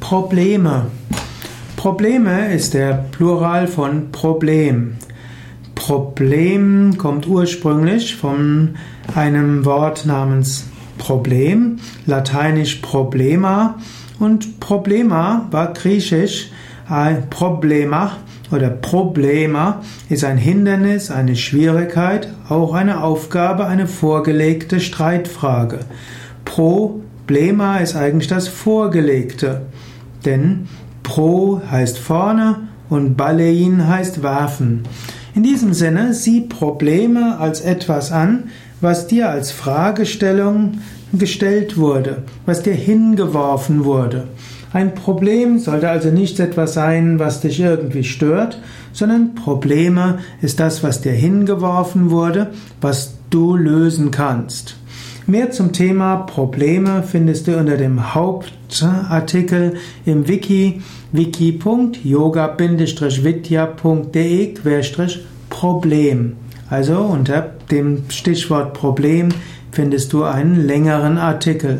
Probleme. Probleme ist der Plural von Problem. Problem kommt ursprünglich von einem Wort namens Problem, lateinisch Problema und Problema war griechisch Problema oder Problema ist ein Hindernis, eine Schwierigkeit, auch eine Aufgabe, eine vorgelegte Streitfrage. Problema ist eigentlich das Vorgelegte, denn pro heißt vorne und Balein heißt werfen. In diesem Sinne, sieh Probleme als etwas an, was dir als Fragestellung gestellt wurde, was dir hingeworfen wurde. Ein Problem sollte also nicht etwas sein, was dich irgendwie stört, sondern Probleme ist das, was dir hingeworfen wurde, was du lösen kannst. Mehr zum Thema Probleme findest du unter dem Hauptartikel im Wiki wiki.yoga-vidya.de-problem. Also unter dem Stichwort Problem findest du einen längeren Artikel.